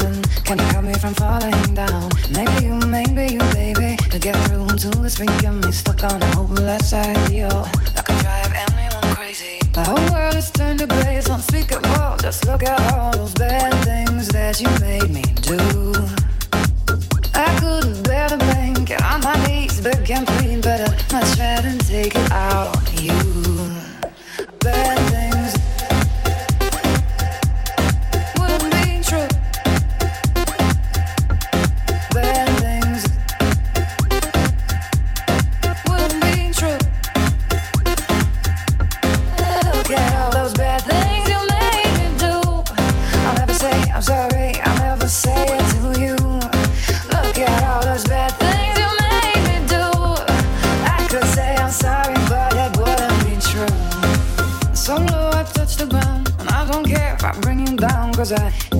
sun.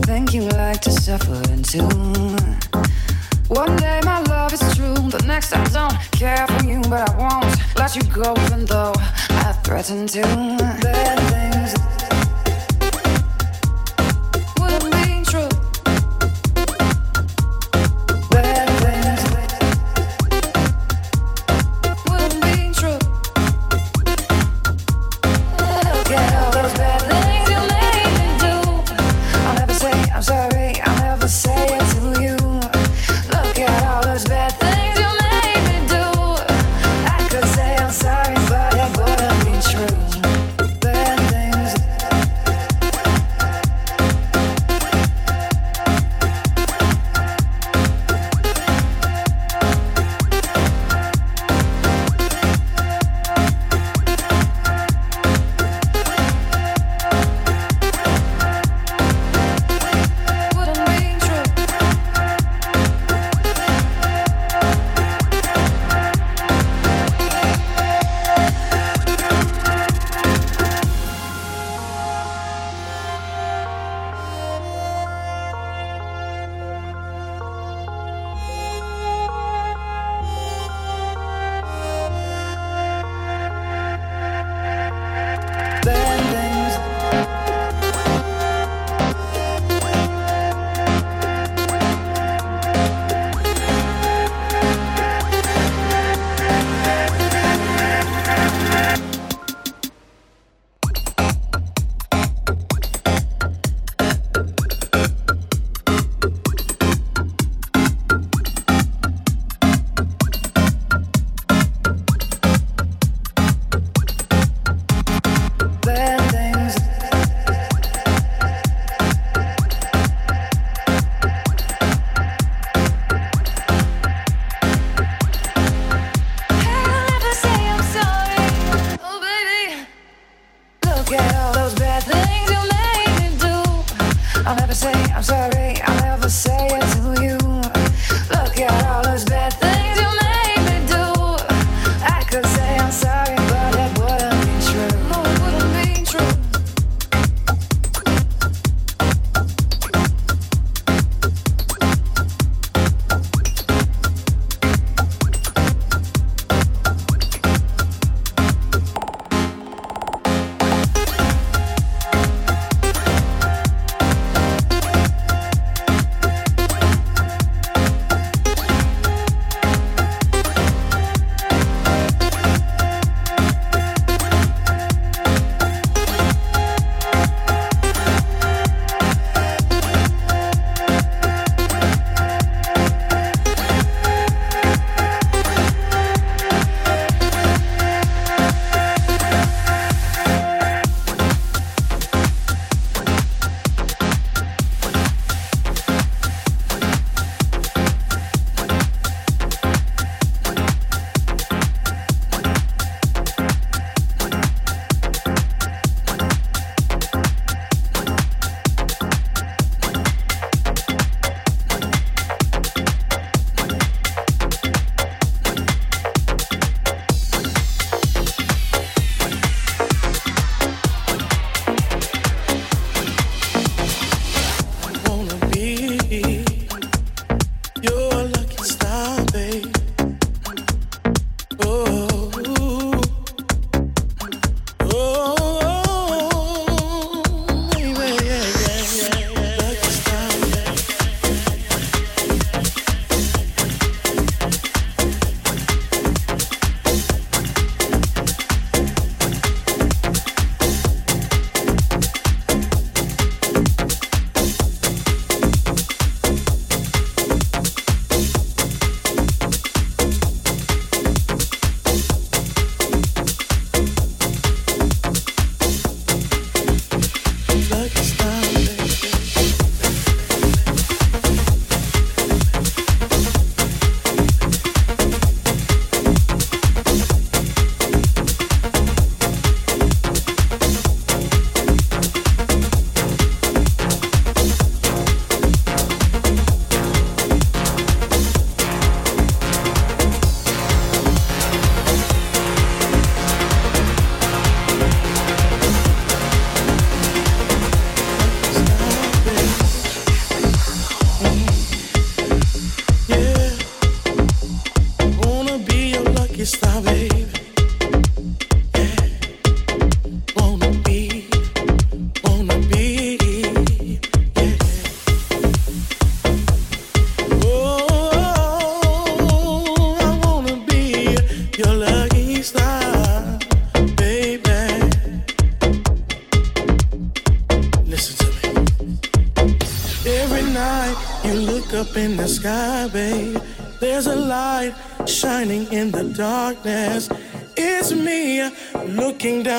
think you like to suffer too. One day my love is true, the next I don't care for you, but I won't let you go even though I threaten to. Bad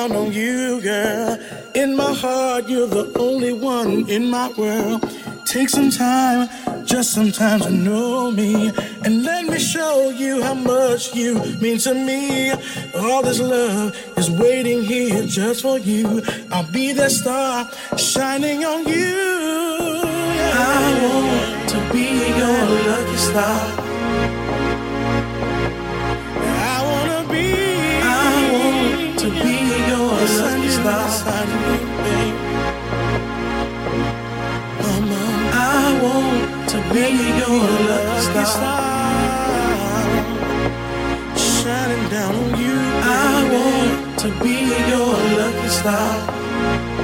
down on you, girl. In my heart, you're the only one in my world. Take some time, just some time to know me. And let me show you how much you mean to me. All this love is waiting here just for you. I'll be that star shining on you. I want to be your lucky star. I want to be your lucky star. Shining down on you. I want to be your lucky star.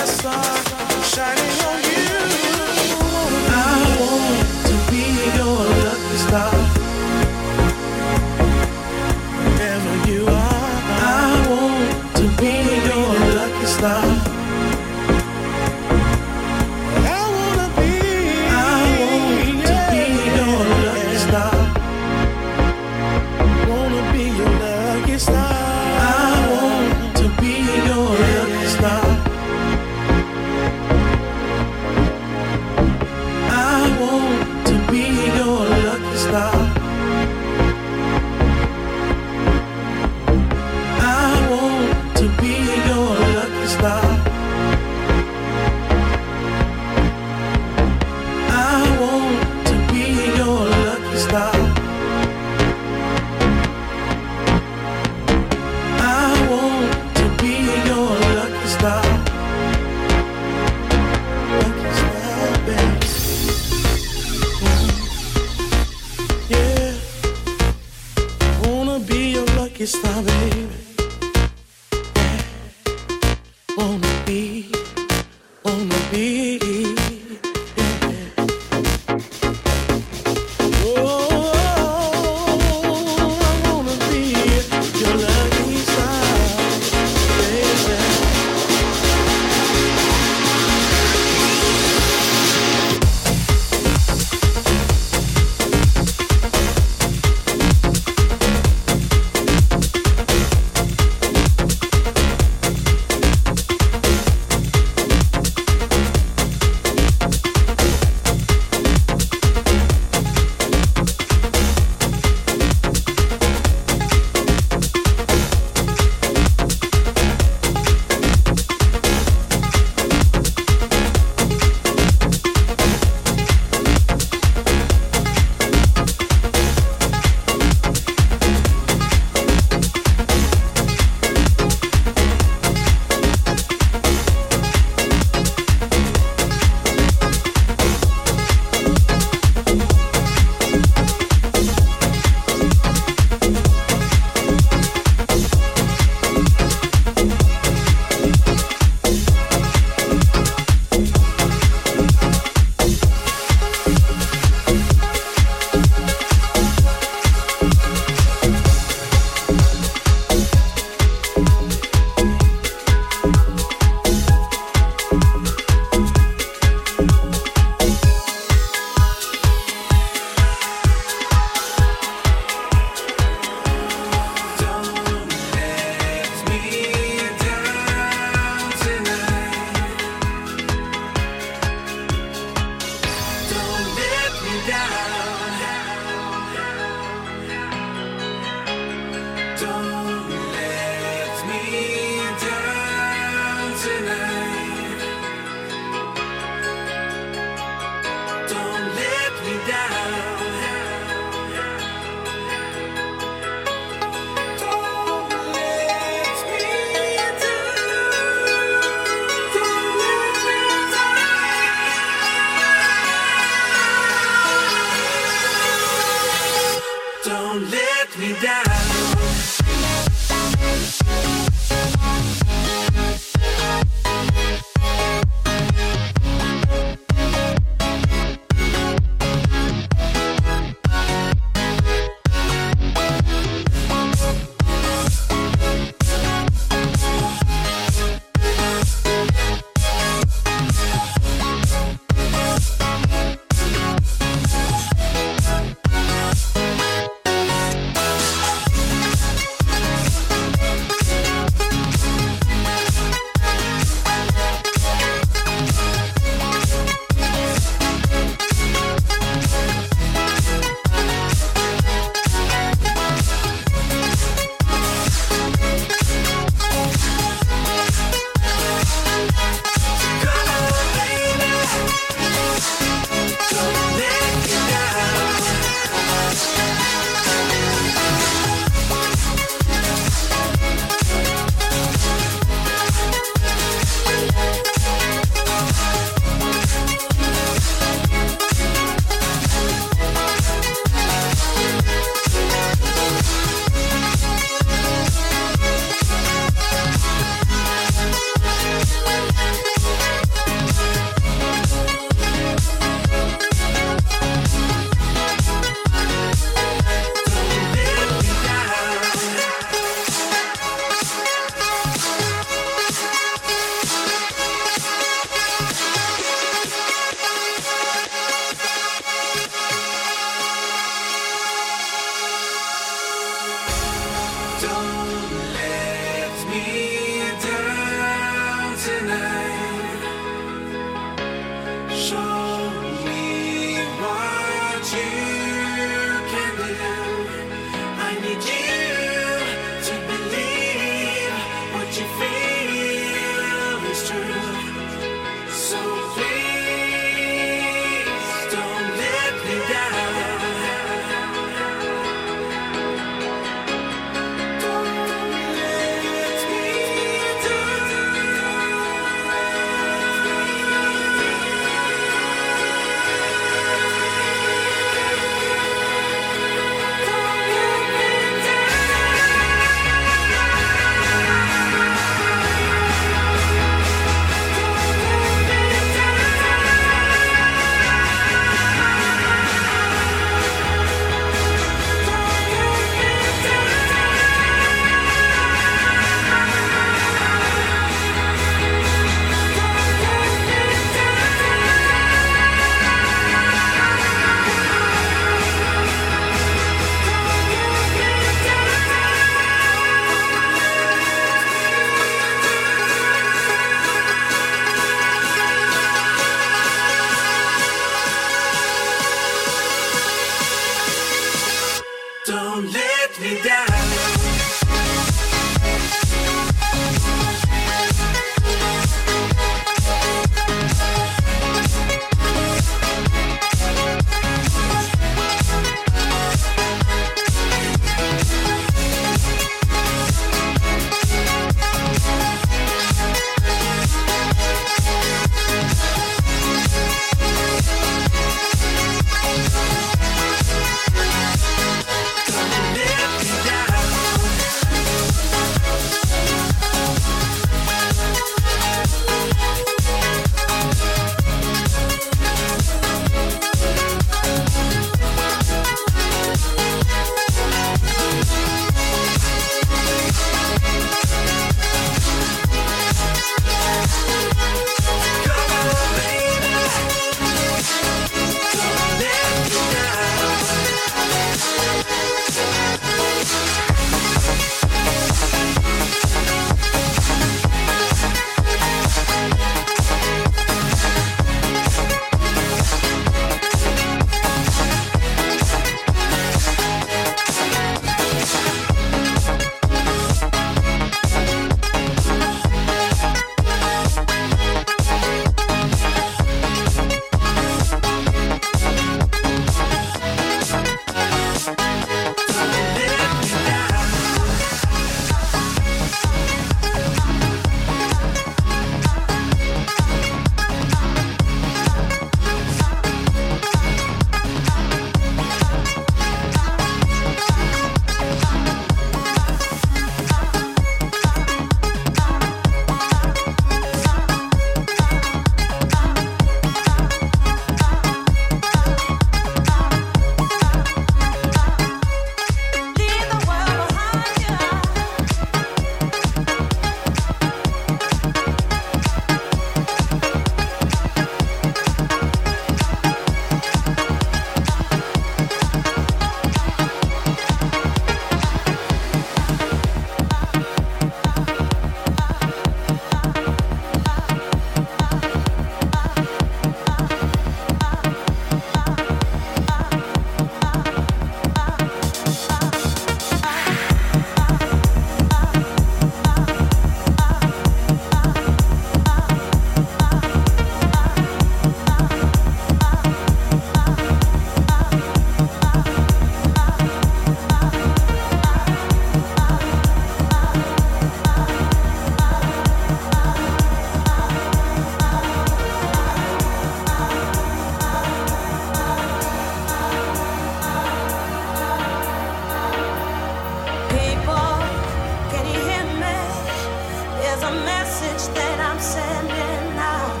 that I'm sending out.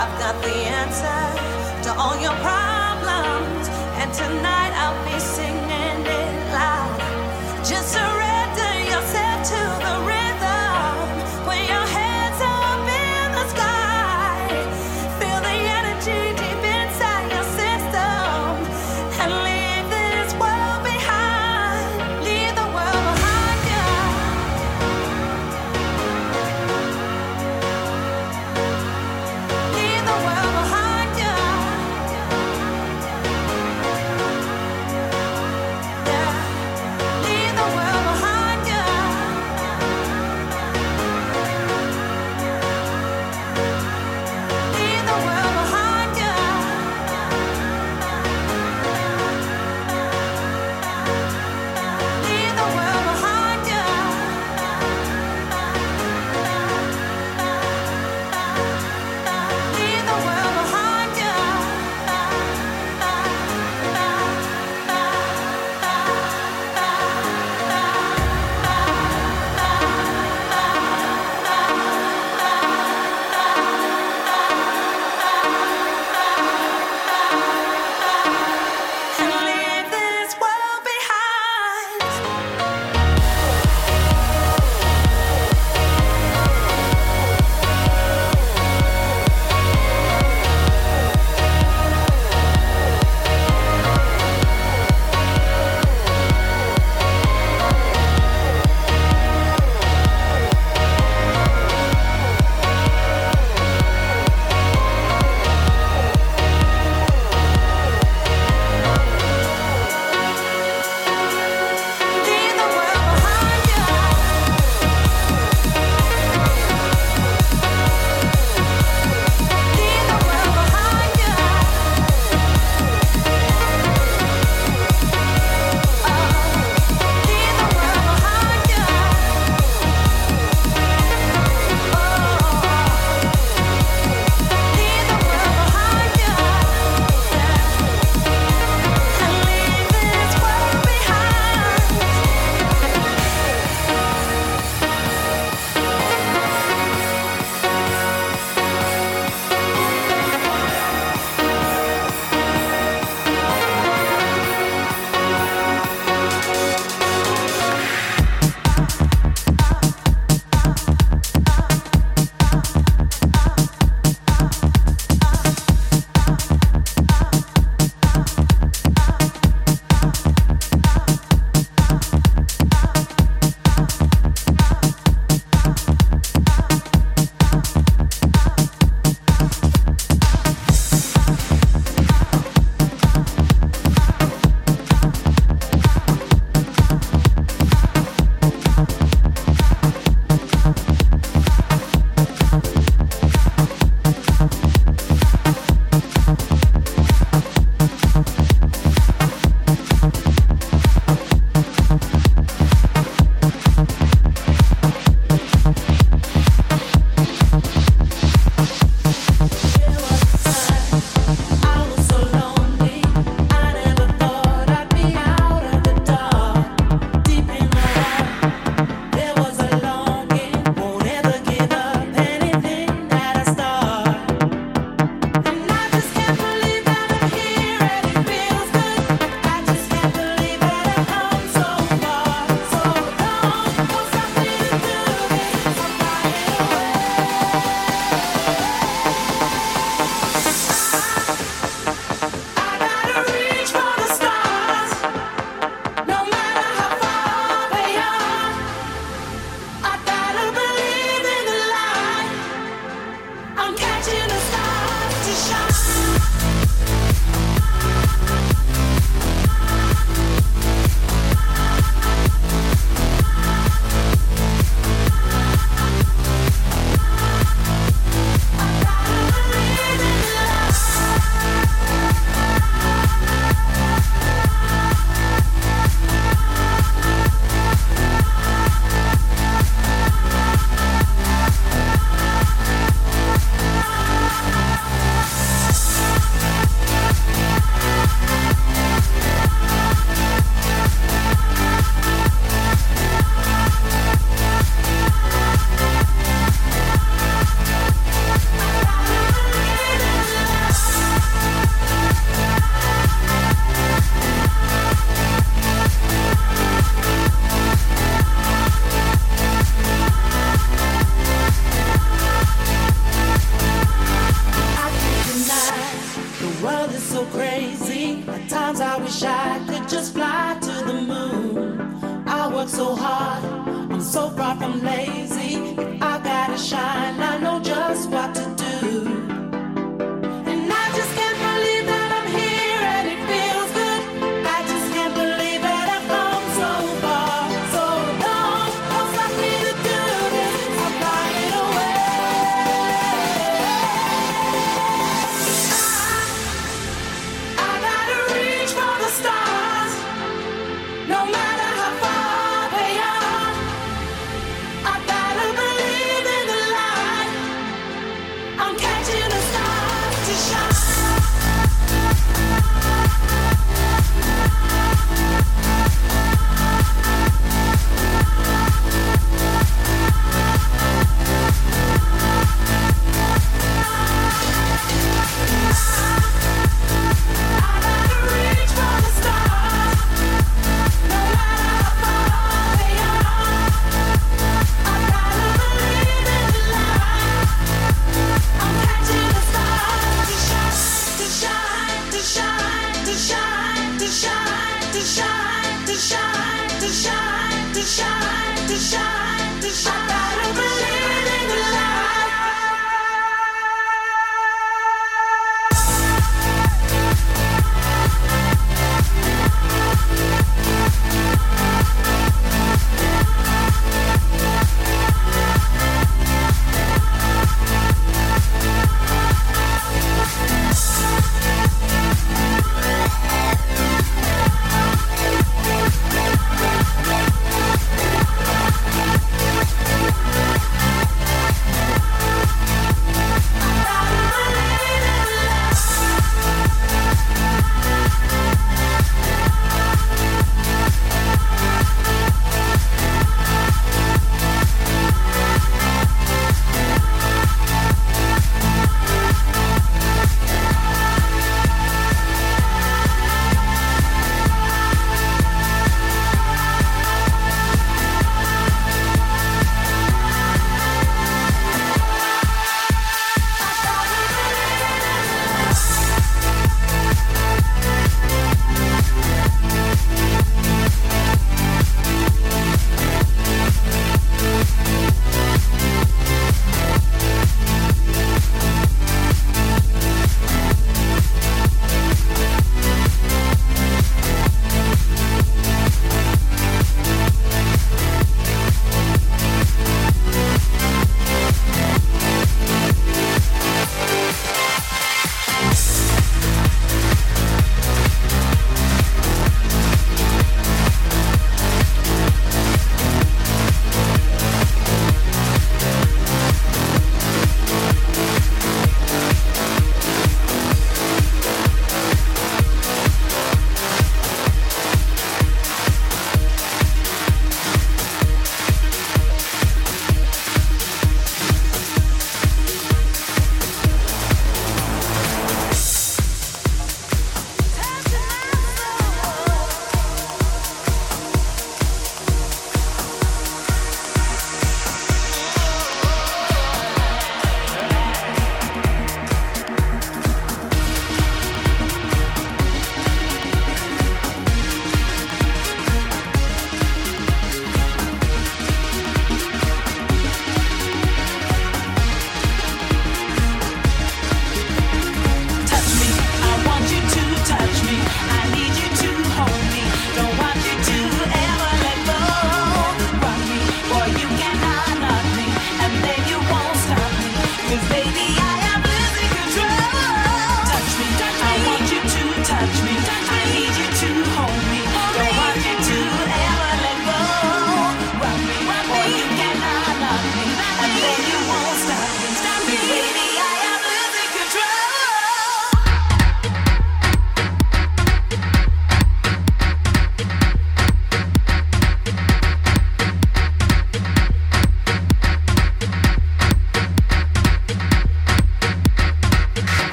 I've got the answer to all your problems, and tonight.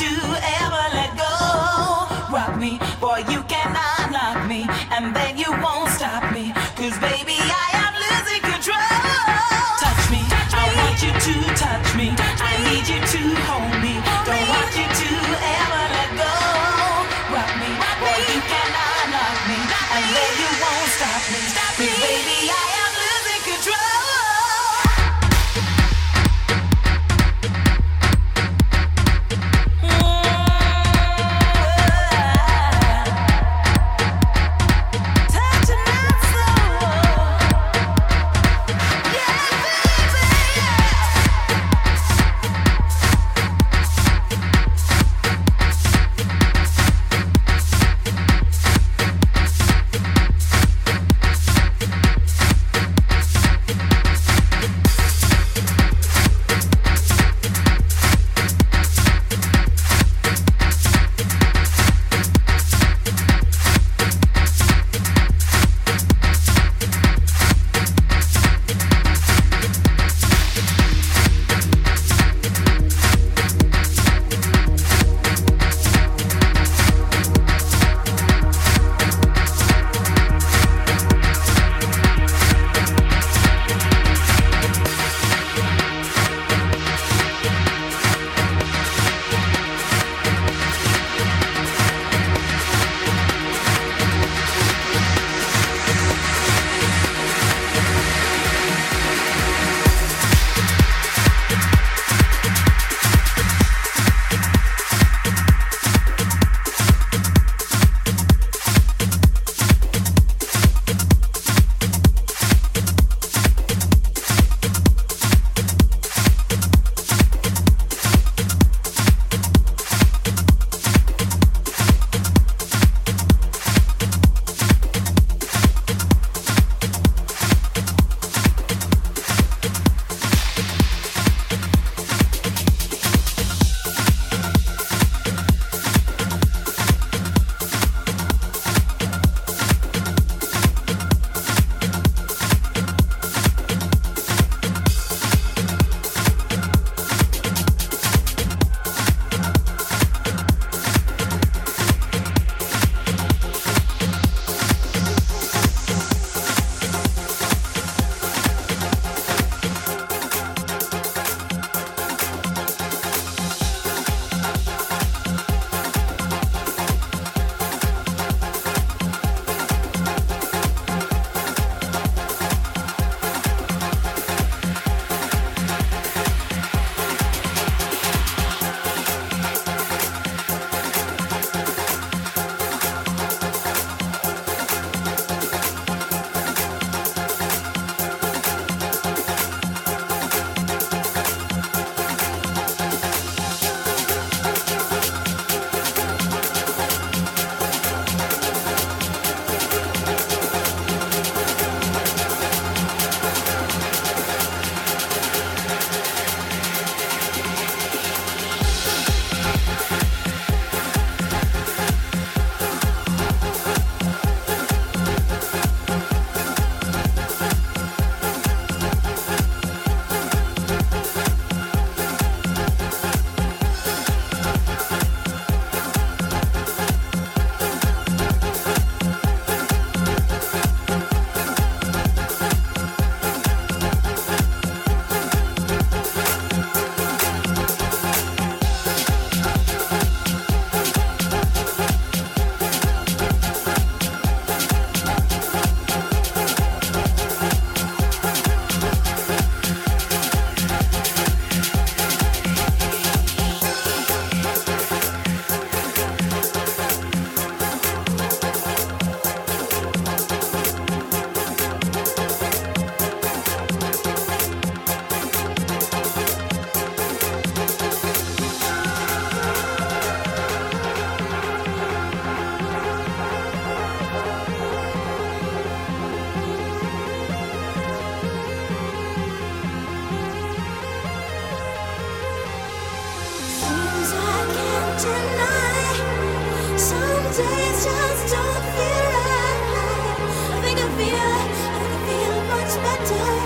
To still